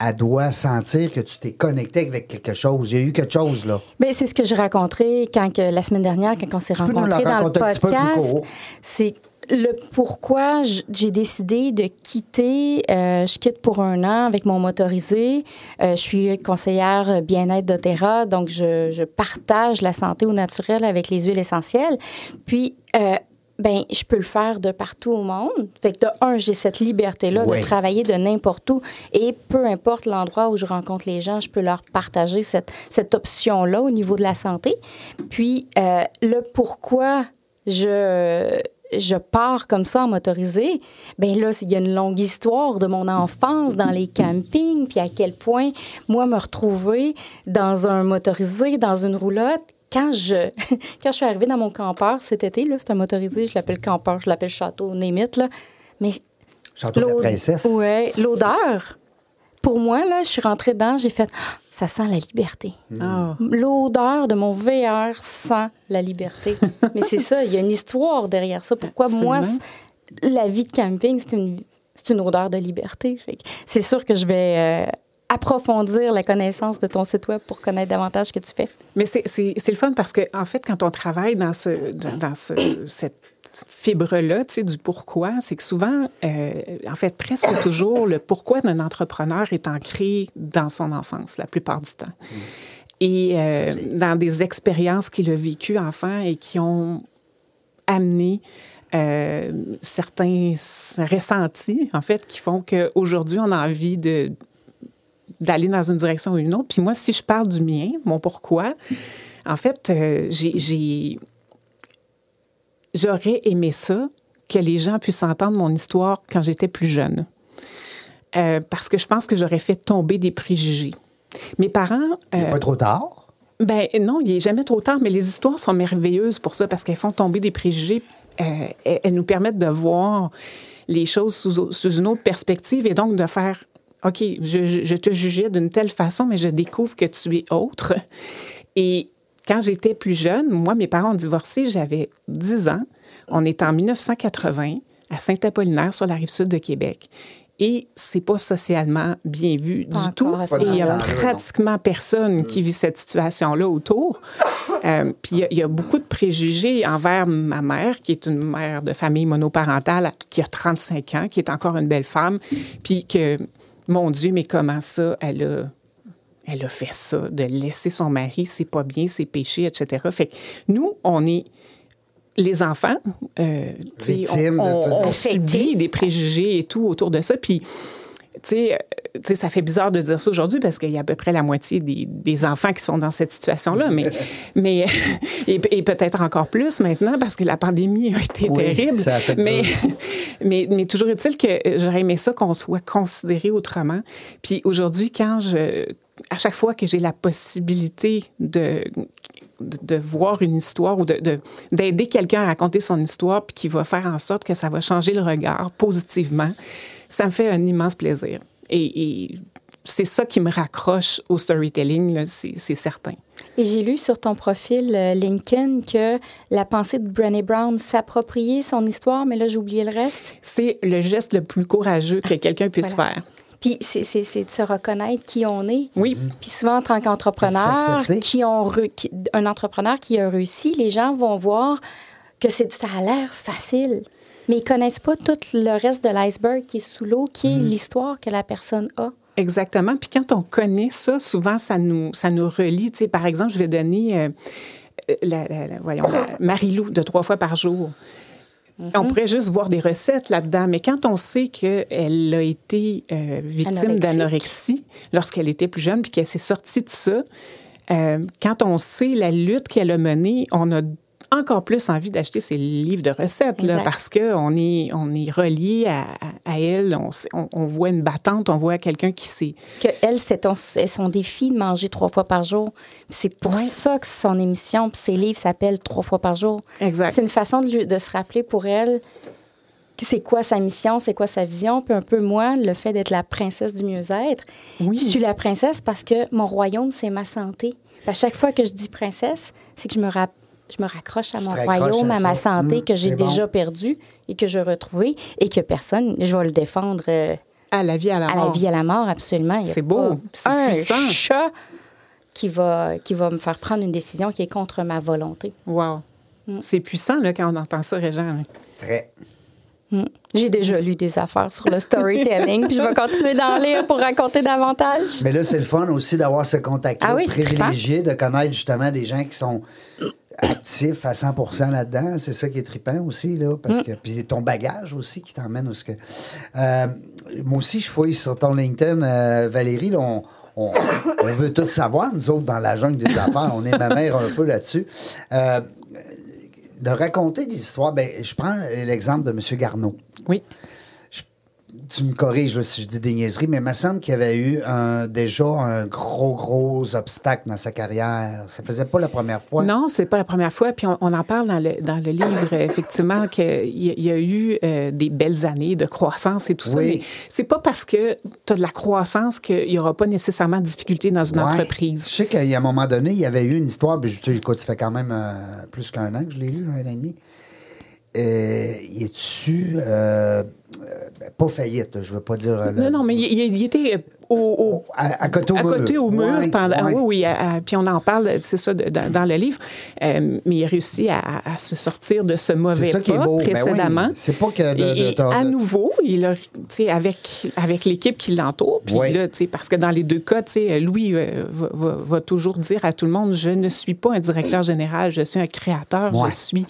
elle doit sentir que tu t'es connecté avec quelque chose. Il y a eu quelque chose, là. Ben, c'est ce que j'ai raconté quand que, la semaine dernière, quand on s'est rencontrés dans le podcast. C'est le pourquoi j'ai décidé de quitter. euh, je quitte pour un an avec mon motorisé. Euh, je suis conseillère bien-être d'Otera, donc je, je partage la santé au naturel avec les huiles essentielles. Puis, euh, ben, je peux le faire de partout au monde. Fait que de un, j'ai cette liberté-là Oui. de travailler de n'importe où et peu importe l'endroit où je rencontre les gens, je peux leur partager cette, cette option-là au niveau de la santé. Puis, euh, le pourquoi je je pars comme ça en motorisé, ben là, il y a une longue histoire de mon enfance dans les campings, puis à quel point, moi, me retrouver dans un motorisé, dans une roulotte, quand je, quand je suis arrivée dans mon campeur cet été, là, c'est un motorisé, je l'appelle campeur, je l'appelle château, némite, là, mais Château de la Princesse. Ouais, l'odeur. Pour moi, là, je suis rentrée dedans, j'ai fait Ah, ça sent la liberté. Ah. L'odeur de mon VR sent la liberté. Mais c'est ça, il y a une histoire derrière ça. Pourquoi moi, Absolument. la vie de camping, c'est une, c'est une odeur de liberté. C'est sûr que je vais euh, approfondir la connaissance de ton site web pour connaître davantage ce que tu fais? Mais c'est- c'est c'est le fun parce que, en fait, quand on travaille dans, ce, dans, dans ce- cette fibre-là, tu sais, du pourquoi, c'est que souvent, euh, en fait, presque toujours, le pourquoi d'un entrepreneur est ancré dans son enfance, la plupart du temps. Et euh, dans des expériences qu'il a vécues enfant et qui ont amené euh, certains ressentis, en fait, qui font qu'aujourd'hui, on a envie de d'aller dans une direction ou une autre. Puis moi, si je parle du mien, mon pourquoi, en fait, euh, j'ai-. J'aurais aimé ça, que les gens puissent entendre mon histoire quand j'étais plus jeune. Euh, parce que je pense que j'aurais fait tomber des préjugés. Mes parents... Il n'est euh, pas trop tard? ben non, il n'est jamais trop tard, mais les histoires sont merveilleuses pour ça parce qu'elles font tomber des préjugés. Elles, elles nous permettent de voir les choses sous, sous une autre perspective et donc de faire OK, je, je- je te jugeais d'une telle façon, mais je découvre que tu es autre. Et quand j'étais plus jeune, moi, mes parents ont divorcé, j'avais 10 ans. On est en 1980 à Saint-Apollinaire, sur la rive sud de Québec. Et c'est pas socialement bien vu Pas du tout. Et il y a pratiquement personne qui vit cette situation-là autour. Euh, puis il y y, a beaucoup de préjugés envers ma mère, qui est une mère de famille monoparentale, qui a 35 ans, qui est encore une belle femme, puis que, mon Dieu, mais comment ça, elle a, elle a fait ça, de laisser son mari, c'est pas bien, c'est péché, etc. Fait que nous, on est les enfants, euh, on, de on, subit des préjugés et tout autour de ça. Puis, tu sais, euh, tu sais, ça fait bizarre de dire ça aujourd'hui parce qu'il y a à peu près la moitié des, des enfants qui sont dans cette situation-là, mais, mais et, et peut-être encore plus maintenant parce que la pandémie a été Oui, terrible. ça a fait mais, mais, mais toujours est-il que j'aurais aimé ça qu'on soit considéré autrement. Puis aujourd'hui, quand je, à chaque fois que j'ai la possibilité de de, de voir une histoire ou de- de- d'aider quelqu'un à raconter son histoire puis qui va faire en sorte que ça va changer le regard positivement, ça me fait un immense plaisir. Et, et c'est ça qui me raccroche au storytelling, là, c'est c'est certain. Et j'ai lu sur ton profil euh, LinkedIn que la pensée de Brené Brown s'approprier son histoire, mais là, j'ai oublié le reste. C'est le geste le plus courageux que quelqu'un puisse Voilà. faire. Puis c'est- c'est c'est de se reconnaître qui on est. Oui. Puis souvent, en tant qu'entrepreneur, qui ont re- qui- un entrepreneur qui a réussi, les gens vont voir que c'est ça a l'air facile. Mais ils connaissent pas tout le reste de l'iceberg qui est sous l'eau, qui est l'histoire que la personne a. Exactement. Puis quand on connaît ça, souvent, ça nous, ça nous relie. Tu sais, par exemple, je vais donner euh, la, la- la- voyons, Marie-Lou de trois fois par jour. On pourrait juste voir des recettes là-dedans, mais quand on sait qu'elle a été euh, victime d'anorexie lorsqu'elle était plus jeune, puis qu'elle s'est sortie de ça, euh, quand on sait la lutte qu'elle a menée, on a, encore plus envie d'acheter ses livres de recettes là, parce qu'on est, on est relié à, à- elle. On, on- voit une battante, on voit quelqu'un qui sait. que elle, c'est son défi de manger trois fois par jour. C'est pour ça que son émission, puis ses livres s'appellent trois fois par jour. Exact. C'est une façon de, de se rappeler pour elle c'est quoi sa mission, c'est quoi sa vision. Puis un peu moi, le fait d'être la princesse du mieux-être. Oui. Je suis la princesse parce que mon royaume, c'est ma santé. Puis à chaque fois que je dis princesse, c'est que je me, rap- je me raccroche à Tu mon royaume, à à, ma santé Mm, que j'ai bon. déjà perdu et que je retrouvé et que personne, je vais le défendre. euh, À la vie, à la à mort. la vie, à la mort, absolument. C'est beau, c'est un puissant. chat qui va, qui va me faire prendre une décision qui est contre ma volonté. Wow. Mm. C'est puissant là, quand on entend ça, Régent. Très. Mm. J'ai déjà lu des affaires sur le storytelling, puis je vais continuer d'en lire pour raconter davantage. Mais là, c'est le fun aussi d'avoir ce contact-là Ah oui, privilégié, de connaître justement des gens qui sont actifs à 100% là-dedans. C'est ça qui est trippant aussi, là, parce que... Puis ton bagage aussi qui t'emmène où ce que... Euh, moi aussi, je fouille sur ton LinkedIn, euh, Valérie, là, on, on, on veut tout savoir, nous autres, dans la jungle des affaires. On est ma mère un peu là-dessus. Euh, de raconter des histoires, ben, je prends l'exemple de M. Garneau Oui. Tu me corriges là, si je dis des niaiseries, mais il me semble qu'il y avait eu un- déjà un gros, gros obstacle dans sa carrière. Ça faisait pas la première fois. Non, c'est pas la première fois. Puis on, on en parle dans le, dans le livre, euh, effectivement, qu'il y, y a eu euh, des belles années de croissance et tout ça. Oui. Mais c'est pas parce que tu as de la croissance qu'il n'y aura pas nécessairement de difficulté dans une Ouais. entreprise. Je sais qu'à un moment donné, il y avait eu une histoire, puis je sais, écoute, ça fait quand même euh, plus qu'un an que je l'ai lu, un an et demi. Euh, il est euh, pas faillite, je veux pas dire. euh, le- Non, non, mais il, était au, au- À, à côté au à mur. côté au mur Ouais, pendant. Oui, oui. à- puis on en parle, c'est ça, de- dans, dans le livre. Euh, mais il a réussi à, se sortir de ce mauvais pas. Ben oui, précédemment. c'est pas que de- Et- de- et de- à nouveau, il a, avec, avec l'équipe qui l'entoure. Puis Oui. là, parce que dans les deux cas, Louis euh, va, va- va toujours dire à tout le monde je ne suis pas un directeur général, je suis un créateur, je suis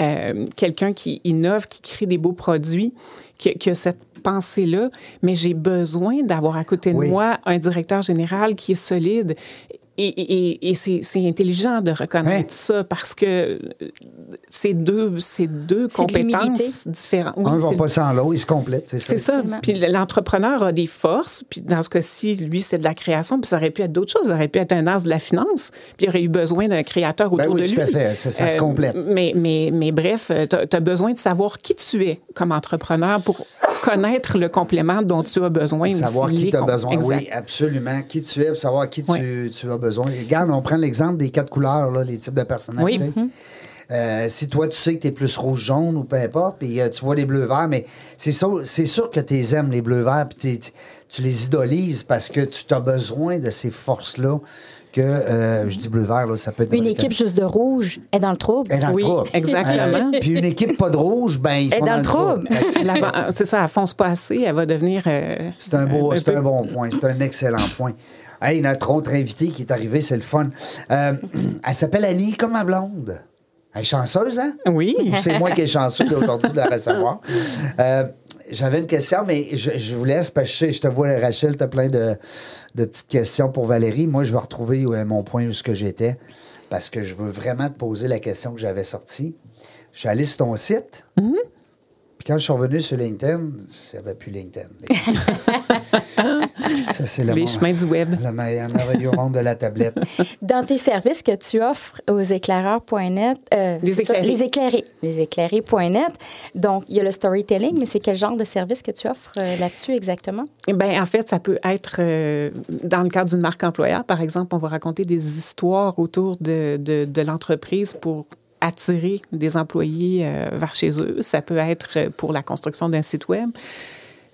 euh, quelqu'un qui innove, qui crée des beaux produits, qui, qui a cette pensée-là, mais j'ai besoin d'avoir à côté de Oui. moi un directeur général qui est solide. Et, et- et- et c'est c'est intelligent de reconnaître Hein? ça parce que euh, c'est deux, c'est deux C'est de l'humilité. compétences différentes. Oui, Un va c'est- pas sans l'autre, ils se complètent. C'est ça. c'est ça. Puis l'entrepreneur a des forces. Puis dans ce cas-ci, lui, c'est de la création. Puis ça aurait pu être d'autres choses. Ça aurait pu être un as de la finance. Puis il aurait eu besoin d'un créateur Ben autour oui, de tout lui. à fait. Ça- ça se complète. Mais, mais, mais bref, tu as, besoin de savoir qui tu es comme entrepreneur pour connaître le complément dont tu as besoin. Savoir aussi, qui tu as besoin. Exact. Oui, absolument. Qui tu es, pour savoir qui tu, Oui. tu as besoin. Regarde, on prend l'exemple des quatre couleurs, là, les types de personnalités. Oui. Euh, si toi, tu sais que tu es plus rouge-jaune ou peu importe, puis euh, tu vois les bleus-verts, mais c'est sûr, c'est sûr que tu les aimes, les bleus-verts, puis tu les idolises parce que tu as besoin de ces forces-là que, euh, je dis bleu-vert, là, ça peut être... Une équipe juste de rouge est dans le trouble. est dans Oui, le trouble. exactement. Euh, puis une équipe pas de rouge, ben ils Est sont dans dans, le trouble. C'est ça. elle fonce pas assez, elle va devenir. euh, C'est un, beau, un un bon point. C'est un excellent point. Hey, notre autre invitée qui est arrivée, c'est le fun. Euh, elle s'appelle Annie, comme ma blonde. Elle est chanceuse, hein? Oui. C'est moi qui est chanceux aujourd'hui de la recevoir. Euh, J'avais une question, mais je, je vous laisse parce que je te vois, Rachel, tu as plein de, de petites questions pour Valérie. Moi, je vais retrouver ouais, mon point où ce que j'étais parce que je veux vraiment te poser la question que j'avais sortie. Je suis allé sur ton site. Puis quand je suis revenu sur LinkedIn, il n'y avait plus LinkedIn. Ça, c'est le Les chemins du web. Le me- merveilleux monde de la tablette. Dans tes services que tu offres aux éclaireurs.net, euh, Les ça, éclairés. les éclairés, les éclairés.net. Donc, il y a le storytelling, mais c'est quel genre de service que tu offres euh, là-dessus exactement? Eh Ben, en fait, ça peut être euh, dans le cadre d'une marque employeur, par exemple, on va raconter des histoires autour de, de, de l'entreprise pour attirer des employés euh, vers chez eux. Ça peut être euh, pour la construction d'un site web.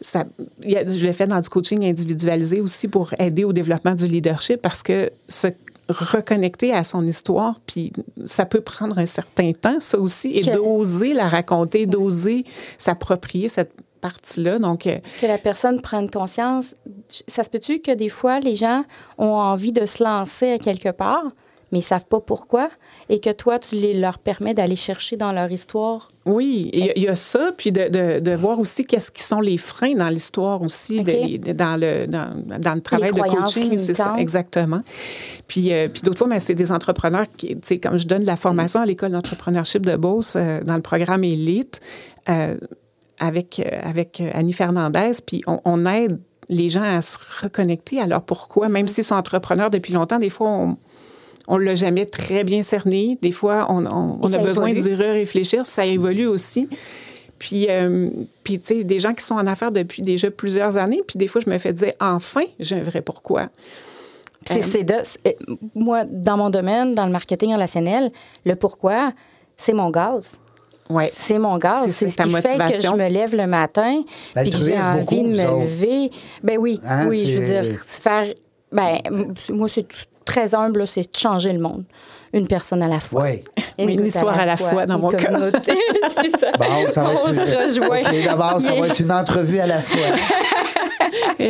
Ça, je l'ai fait dans du coaching individualisé aussi pour aider au développement du leadership parce que se reconnecter à son histoire, puis ça peut prendre un certain temps, ça aussi, et Que- d'oser la raconter, d'oser s'approprier cette partie-là. Donc, euh, Que la personne prenne conscience. Ça se peut-tu que des fois, les gens ont envie de se lancer à quelque part, mais ils savent pas pourquoi, et que toi, tu les, leur permets d'aller chercher dans leur histoire? Oui, il y a- il y, a ça, puis de, de, de voir aussi qu'est-ce qui sont les freins dans l'histoire aussi, de- de- dans, le, dans, dans le travail de croyances coaching. C'est ça, exactement. Puis, euh, puis d'autres fois, ben, c'est des entrepreneurs qui, tu sais, comme je donne de la formation à l'école d'entrepreneurship de Beauce euh, dans le programme Élite euh, avec, avec Annie Fernandez, puis on, on aide les gens à se reconnecter à leur pourquoi, même s'ils sont entrepreneurs depuis longtemps, des fois, on on ne l'a jamais très bien cerné. Des fois, on, on- on Et a besoin d'y réfléchir. Ça évolue aussi. Puis, euh, puis tu sais, des gens qui sont en affaires depuis déjà plusieurs années, puis des fois, je me fais dire, enfin, j'ai un vrai pourquoi. C'est- Euh, c'est de- c'est- moi, dans mon domaine, dans le marketing relationnel, le pourquoi, c'est mon gaz. Ouais. C'est mon gaz. C'est- ce ta qui fait que je motivation. me lève le matin puis que j'ai envie beaucoup, de me lever. Ben oui, Hein, oui, je veux c'est- dire, faire... Ben, moi, c'est tout- très humble, c'est de changer le monde. Une personne à la fois. Oui. Une histoire à la fois, dans une mon cas. communauté. c'est ça. Bon, ça va On être se rejoint. OK, d'abord, ça va être une entrevue à la fois.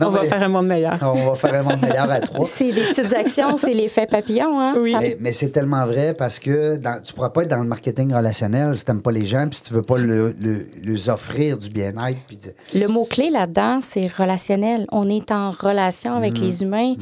on va mais- faire un monde meilleur. On va faire un monde meilleur à trois. C'est des petites actions, c'est l'effet papillon. Hein? Oui. Ça- Mais, mais c'est tellement vrai parce que dans, tu ne pourras pas être dans le marketing relationnel si tu n'aimes pas les gens puis si tu veux pas le, le- leur offrir du bien-être. puis de- Le mot-clé là-dedans, c'est relationnel. On est en relation avec les humains.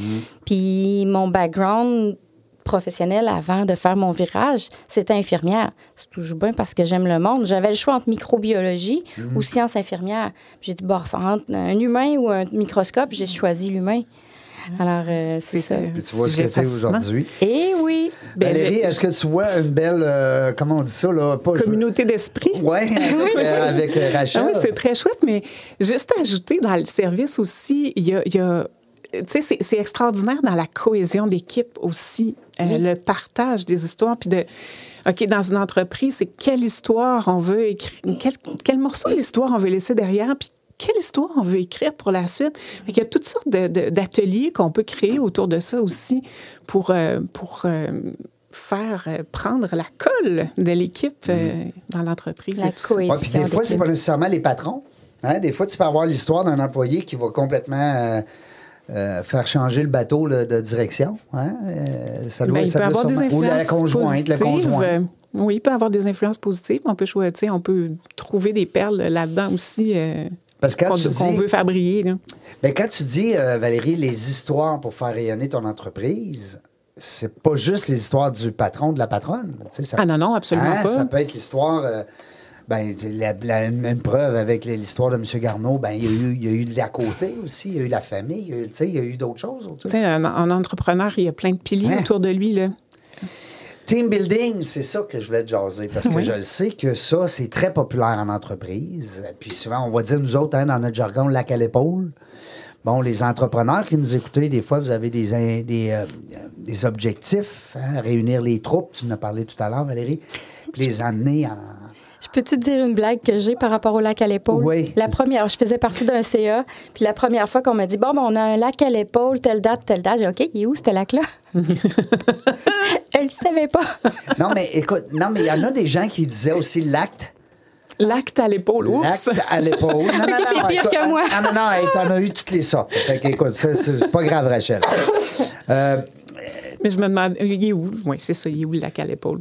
Puis mon background professionnel avant de faire mon virage, c'était infirmière. C'est toujours bien parce que j'aime le monde. J'avais le choix entre microbiologie Mm. ou sciences infirmières. Puis J'ai dit, bon, entre un humain ou un microscope, j'ai choisi l'humain. Alors, euh, c'est ça. Puis tu vois ce que tu es fascinant. aujourd'hui. Et oui, Ben, Valérie, je- est-ce que tu vois une belle. euh, comment on dit ça, là? Pas, Communauté d'esprit. Oui, avec, euh, avec Rachel. Ah oui, c'est très chouette, mais juste ajouter dans le service aussi, il y a. il y a- tu sais, c'est- extraordinaire dans la cohésion d'équipe aussi, euh, le partage des histoires, puis de. OK, dans une entreprise, c'est quelle histoire on veut écrire, quel, quel morceau de l'histoire on veut laisser derrière, puis quelle histoire on veut écrire pour la suite. Fait il y a toutes sortes de- de- d'ateliers qu'on peut créer autour de ça aussi pour, euh, pour euh, faire euh, prendre la colle de l'équipe euh, dans l'entreprise. La cohésion. Ouais, des fois, c'est pas nécessairement les patrons. Hein? Des fois, tu peux avoir l'histoire d'un employé qui va complètement euh, faire changer le bateau là, de direction. Hein? Euh, ça doit, Ben, il ça peut doit avoir des influences Ou la conjointe, le positives. conjoint. Euh, Oui, il peut avoir des influences positives. On peut choisir, on peut trouver des perles là-dedans aussi euh, Parce que quand qu'on tu qu'on dis- veut faire briller. là. Ben, quand tu dis, Valérie, les histoires pour faire rayonner ton entreprise, c'est pas juste les histoires du patron, de la patronne. Tu sais, ça- Ah non, non, absolument Hein, pas. Ça peut être l'histoire. Ben, la, la- une preuve avec l'histoire de M. Garneau, ben, il y, a eu, il y a eu de l'à côté aussi, il y a eu la famille, il y a eu, tu sais, il y a eu d'autres choses. un, un entrepreneur, il y a plein de piliers Hein? autour de lui. Là. Team building, c'est ça que je voulais te jaser. Parce que Oui. je le sais que ça, c'est très populaire en entreprise. Puis souvent, on va dire, nous autres, hein, dans notre jargon, lac à l'épaule. Bon, les entrepreneurs qui nous écoutez, des fois, vous avez des, des, euh, des objectifs, hein, réunir les troupes, tu en as parlé tout à l'heure, Valérie, puis les amener en. Je peux-tu te dire une blague que j'ai par rapport au lac à l'épaule? Oui. La première, je faisais partie d'un CA, puis la première fois qu'on m'a dit, bon, ben, on a un lac à l'épaule, telle date, telle date, j'ai dit, OK, il est où ce lac-là? Elle ne savait pas. Non, mais écoute, non, mais il y en a des gens qui disaient aussi l'acte. L'acte à l'épaule. Oups! L'acte à l'épaule. Non, non, non, C'est pire écoute, que moi. Ah, non, non, hey, t'en as eu toutes les sortes. Fait que, écoute, ça, c'est pas grave, Rachel. Euh, Mais je me demande, il est où? Oui, c'est ça, il est où le lac à l'épaule?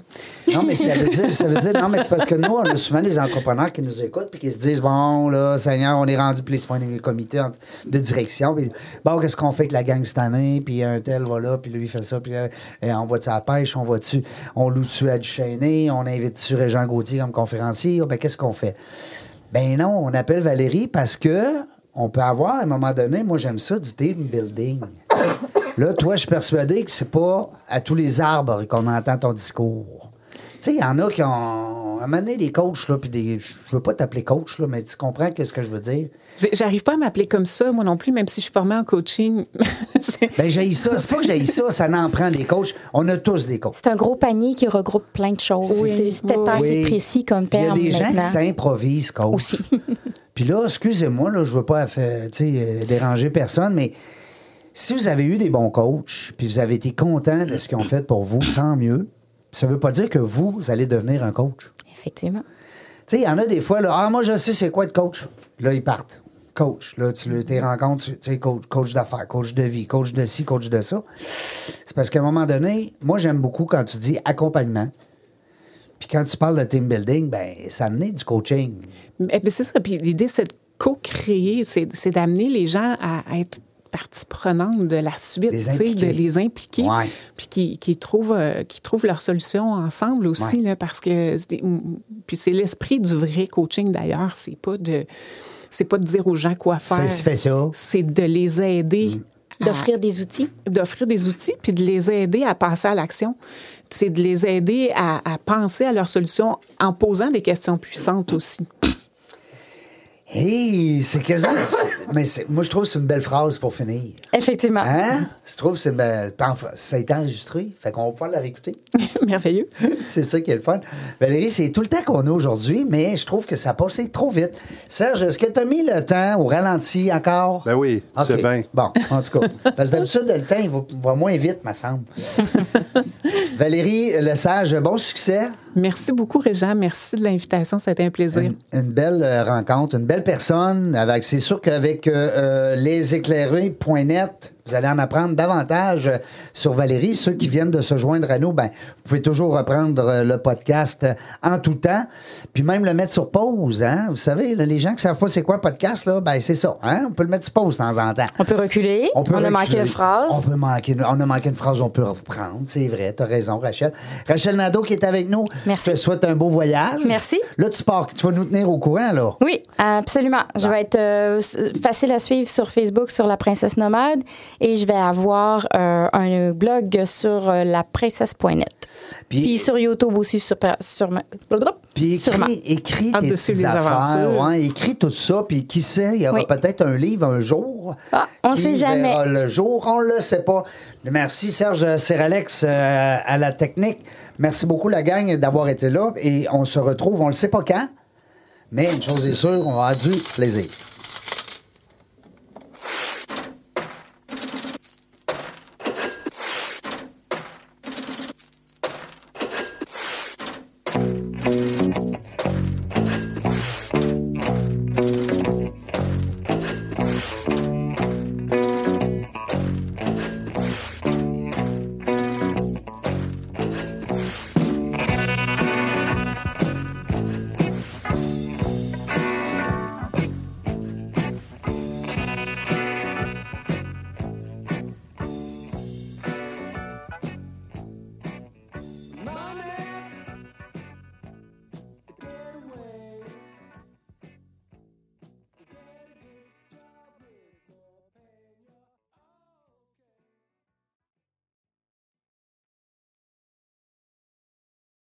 Non, mais ça veut dire, ça veut dire, non, mais c'est parce que nous, on a souvent des entrepreneurs qui nous écoutent puis qui se disent, bon, là, Seigneur, on est rendu, puis ils en- de direction. Puis, bon, qu'est-ce qu'on fait avec la gang cette année? Puis un tel va là, puis lui, il fait ça, puis euh, on va-tu à la pêche, on va-tu, on loue-tu à du Chêné, on invite-tu Régent Gauthier comme conférencier? Ah, Ben, qu'est-ce qu'on fait? Ben non, on appelle Valérie parce que on peut avoir, à un moment donné, moi, j'aime ça, du team building. Là, toi, je suis persuadé que c'est pas à tous les arbres qu'on entend ton discours. Tu sais, il y en a qui ont. À un moment donné, des coachs, là, puis des. Je veux pas t'appeler coach, là, mais tu comprends qu'est-ce que je veux dire? J'arrive pas à m'appeler comme ça, moi non plus, même si je suis formée en coaching. J'ai- Ben, j'ai ça. C'est pas que j'ai ça, ça n'en prend des coachs. On a tous des coachs. C'est un gros panier qui regroupe plein de choses. Oui. C'est peut-être pas Oui. assez précis comme terme Il y a des gens qui s'improvisent coach. Aussi. Puis là, excusez-moi, là, je veux pas faire, tu sais, euh, déranger personne, mais si vous avez eu des bons coachs, puis vous avez été content de ce qu'ils ont fait pour vous, tant mieux. Ça veut pas dire que vous, vous allez devenir un coach. Effectivement. Tu sais, il y en a des fois, là, ah, moi, je sais c'est quoi être coach. Là, ils partent. coach. Là, tu le- tes rencontres, tu sais, coach, coach d'affaires, coach de vie, coach de ci, coach de ça. C'est parce qu'à un moment donné, moi, j'aime beaucoup quand tu dis accompagnement. Puis quand tu parles de team building, ben ça amenait du coaching. Eh bien, c'est ça. Puis l'idée, c'est de co-créer, c'est c'est d'amener les gens à être partie prenante de la suite, de les impliquer, Ouais. puis qui, qui trouvent, euh, qui trouvent leur solution ensemble aussi, Ouais. là, parce que puis c'est l'esprit du vrai coaching d'ailleurs, c'est pas de c'est pas de dire aux gens quoi faire, c'est de les aider à- D'offrir des outils. d'offrir des outils puis de les aider à passer à l'action. C'est de les aider à, à penser à leur solution en posant des questions puissantes aussi. Hey, c'est quasiment. c'est- Mais c'est- moi, je trouve que c'est une belle phrase pour finir. Effectivement. Hein? Je trouve que c'est. ben, ça a été enregistré. Fait qu'on va pouvoir la réécouter. Merveilleux. c'est ça qui est le fun. Valérie, c'est tout le temps qu'on a aujourd'hui, mais je trouve que ça a passé trop vite. Serge, est-ce que tu as mis le temps au ralenti encore? Ben oui, c'est bien. Bon, en tout cas. Parce que d'habitude, le temps, il va, va moins vite, me semble. Valérie Lesage, bon succès. Merci beaucoup, Régent. Merci de l'invitation. C'était un plaisir. Une, une belle euh, rencontre, une belle personne. Avec, c'est sûr qu'avec euh, euh, vous allez en apprendre davantage euh, sur Valérie. Ceux qui viennent de se joindre à nous, ben, vous pouvez toujours reprendre euh, le podcast euh, en tout temps, puis même le mettre sur pause. Hein? Vous savez, là, les gens qui savent pas c'est quoi un podcast, là, ben, c'est ça. Hein? On peut le mettre sur pause de temps en temps. On peut reculer. On, peut a manqué une phrase. On, peut manquer, on a manqué une phrase, on peut reprendre. C'est vrai, tu as raison, Rachel. Rachel Nadeau qui est avec nous. Merci. Je te souhaite un beau voyage. Merci. Là, tu pars. Tu vas nous tenir au courant, là. Oui, absolument. Je vais être euh, facile à suivre sur Facebook sur La Princesse Nomade et je vais avoir euh, un blog sur euh, laprincesse.net. Puis- Puis, sur YouTube aussi, sur, sur, Puis écris, écris tes petites affaires. ouais, écris tout ça. Puis qui sait, il y aura Oui. peut-être un livre un jour. Ah, on qui sait jamais. verra le jour, on le sait pas. Merci Serge Seralex euh, à la technique. Merci beaucoup la gang d'avoir été là. Et on se retrouve, on ne le sait pas quand. Mais une chose est sûre, on va avoir du plaisir.